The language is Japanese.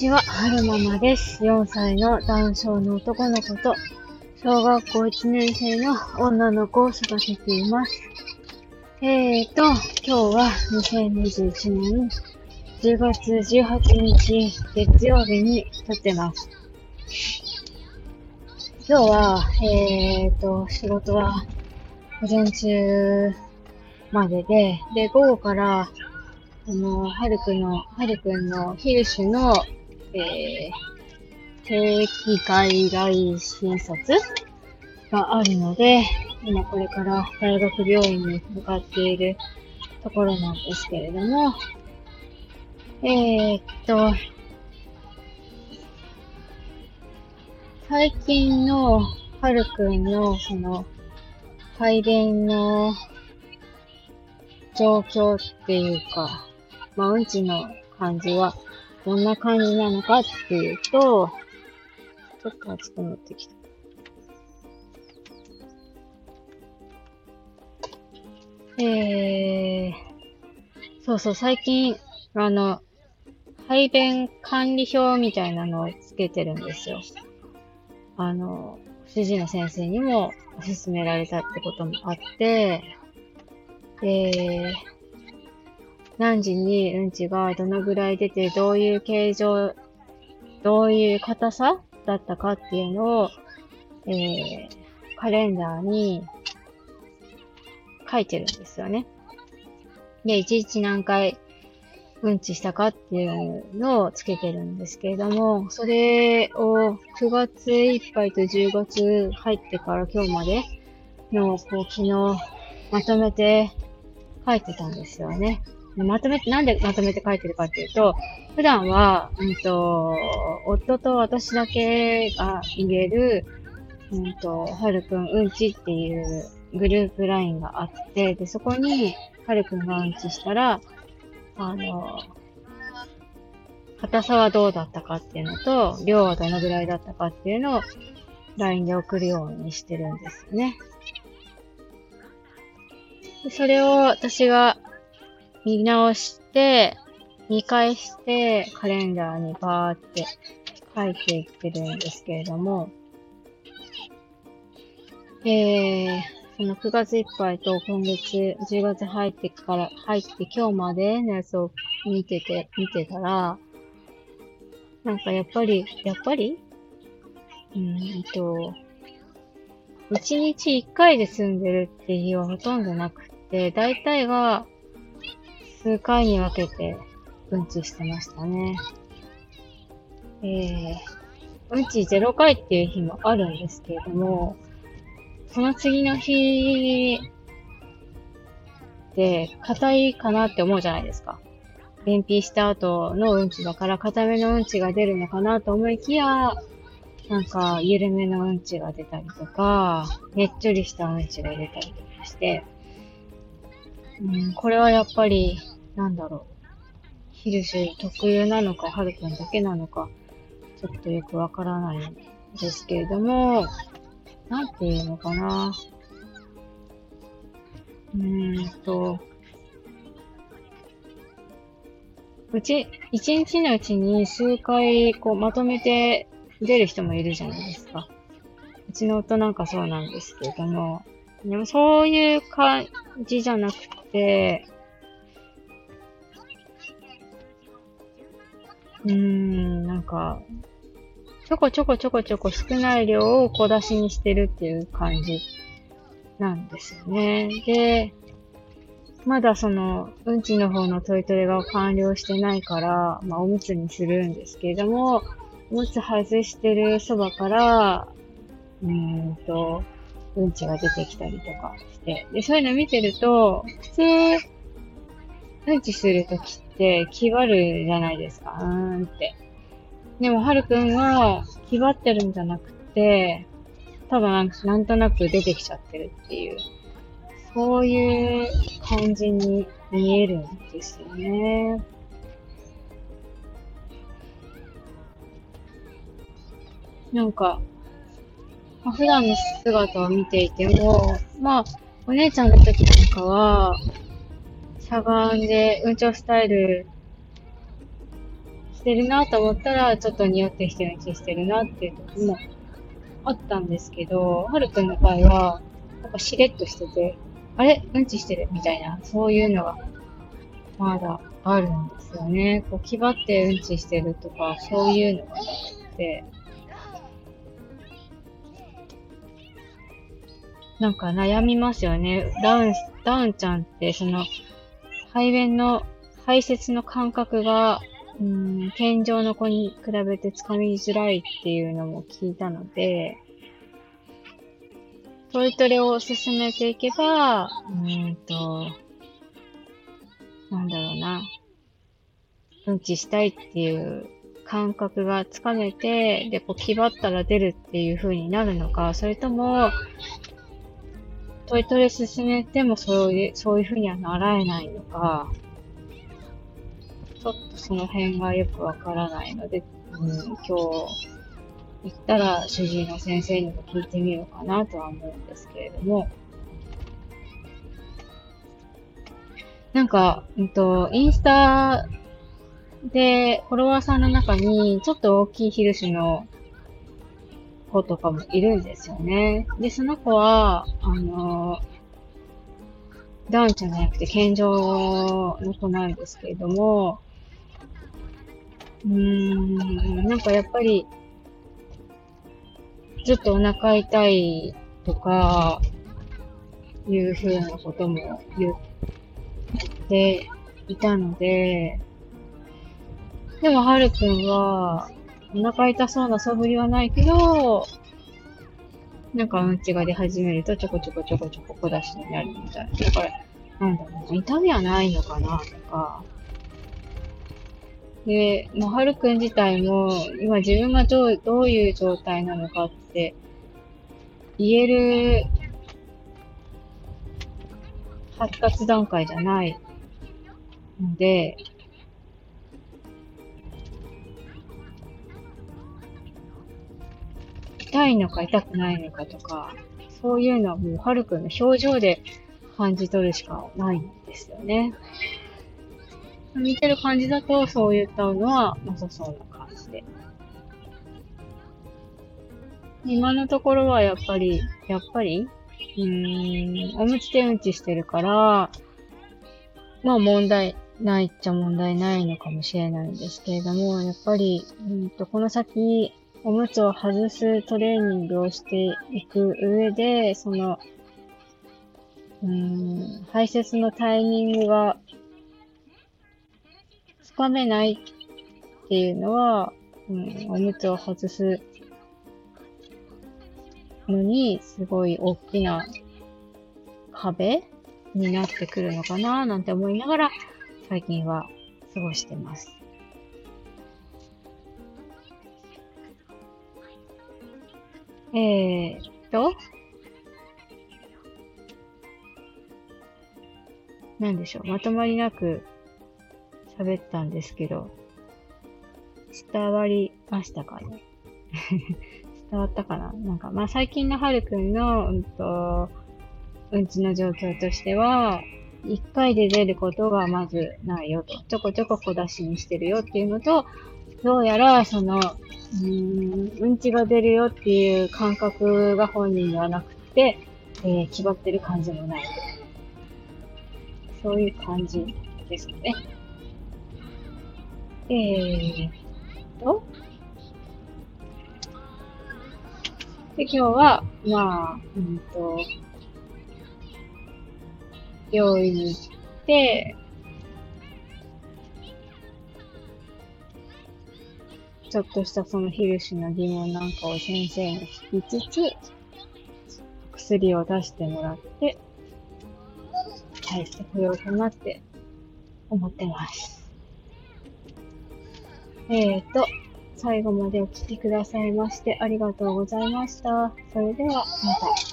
こんにちは、はるままです。4歳の男性の男の子と、小学校1年生の女の子を育てています。えーと、今日は2021年10月18日月曜日に撮ってます。今日は、えーと、仕事は午前中までで、で、午後から、あの、はるくんの、はるくんのヒルシュの、えー、定期海外診察があるので、今これから大学病院に向かっているところなんですけれども、えー、っと、最近のはるくんのその排便の状況っていうか、まあ、うんちの感じはどんな感じなのかっていうと、ちょっと熱くなってきた。えー、そうそう、最近、あの、排便管理表みたいなのをつけてるんですよ。あの、主治医の先生にも勧められたってこともあって、で、何時にうんちがどのぐらい出て、どういう形状、どういう硬さだったかっていうのを、えー、カレンダーに書いてるんですよね。で、いちいち何回うんちしたかっていうのをつけてるんですけれども、それを9月いっぱいと10月入ってから今日までの、こう、昨日まとめて書いてたんですよね。まとめて、なんでまとめて書いてるかっていうと、普段は、うんと、夫と私だけが入れる、うんと、はるくんうんちっていうグループラインがあって、で、そこに、はるくんがうんちしたら、あの、硬さはどうだったかっていうのと、量はどのぐらいだったかっていうのを LINE で送るようにしてるんですよね。それを私が見直して、見返して、カレンダーにバーって書いていってるんですけれども、えー、その9月いっぱいと今月10月入ってから、入って今日までのやつを見てて、見てたら、なんかやっぱり、やっぱりうーんと、1日1回で済んでるっていう日はほとんどなくて、大体が数回に分けてうんちしてましたね。えー、うんち0回っていう日もあるんですけれども、その次の日で硬いかなって思うじゃないですか。便秘した後のうんちだから硬めのうんちが出るのかなと思いきや、なんか緩めのうんちが出たりとか、ねっちょりしたうんちが出たりとかして、うん、これはやっぱり、なんだろう。ヒルシュ特有なのか、ハルくんだけなのか、ちょっとよくわからないんですけれども、なんていうのかな。うーんと、うち、一日のうちに数回、こう、まとめて出る人もいるじゃないですか。うちの夫なんかそうなんですけれども、でもそういう感じじゃなくて、うーん、なんか、ちょこちょこちょこちょこ少ない量を小出しにしてるっていう感じなんですよね。で、まだその、うんちの方のトイトレが完了してないから、まあおむつにするんですけれども、おむつ外してるそばから、うーんと、うんちが出てきたりとかして。で、そういうの見てると、普通、うんちするときって気張るじゃないですか。うーんって。でも、はるくんは気張ってるんじゃなくて、多分なんなんとなく出てきちゃってるっていう、そういう感じに見えるんですよね。なんか、まあ普段の姿を見ていても、まあ、お姉ちゃんの時なんかは、しゃがんで、うんちょスタイルしてるなと思ったら、ちょっと匂ってきてるうんちしてるなっていう時もあったんですけど、はるくんの場合は、なんかしれっとしてて、あれ？うんちしてるみたいな、そういうのが、まだあるんですよね。こう、気張ってうんちしてるとか、そういうのがなくて、なんか悩みますよね。ダウン、ダウンちゃんって、その、排便の、排泄の感覚が、うん、健常の子に比べてつかみづらいっていうのも聞いたので、トイトレを進めていけば、うんと、なんだろうな。うんちしたいっていう感覚がつかめて、で、こう、気張ったら出るっていう風になるのか、それとも、トイトレ進めてもそういう、そういう風にはならえないのか、ちょっとその辺がよくわからないので、うん、今日、行ったら主治医の先生にも聞いてみようかなとは思うんですけれども、なんか、うんと、インスタでフォロワーさんの中にちょっと大きいヒルシュの子とかもいるんですよね。で、その子は、あの、ダウンじゃなくて健常の子なんですけれども、うーん、なんかやっぱり、ずっとお腹痛いとか、いうふうなことも言っていたので、でも、はるくんは、お腹痛そうな素振りはないけど、なんかうんちが出始めるとちょこちょこちょこちょこ小出しになるみたいな。だから、なんだろう、痛みはないのかなとか。で、もうはるくん自体も、今自分がどうどういう状態なのかって言える発達段階じゃないので、痛いのか痛くないのかとか、そういうのはもうはるくんの表情で感じ取るしかないんですよね。見てる感じだと、そういったのはなさそうな感じで。今のところはやっぱり、やっぱり、うーん、おむつでうんちしてるから、まあ問題ないっちゃ問題ないのかもしれないんですけれども、やっぱり、うんとこの先、おむつを外すトレーニングをしていく上で、その、うん、排泄のタイミングがつかめないっていうのは、うん、おむつを外すのに、すごい大きな壁になってくるのかななんて思いながら、最近は過ごしてます。えーと、なんでしょう。まとまりなく喋ったんですけど、伝わりましたかね？伝わったかな？なんか、まあ最近のはるくんの、うんと、うんちの状況としては、一回で出ることがまずないよと。ちょこちょこ小出しにしてるよっていうのと、どうやら、その、うん、うんちが出るよっていう感覚が本人にはなくて、えー、決まってる感じもない。そういう感じですね。えーと、で、今日は、まあ、うんと、病院に行って、ちょっとしたそのヒルシの疑問なんかを先生に聞きつつ、薬を出してもらって、帰ってこようかなって思ってます。えーと、最後までお聴きくださいましてありがとうございました。それでは、また。